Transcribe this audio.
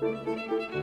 Música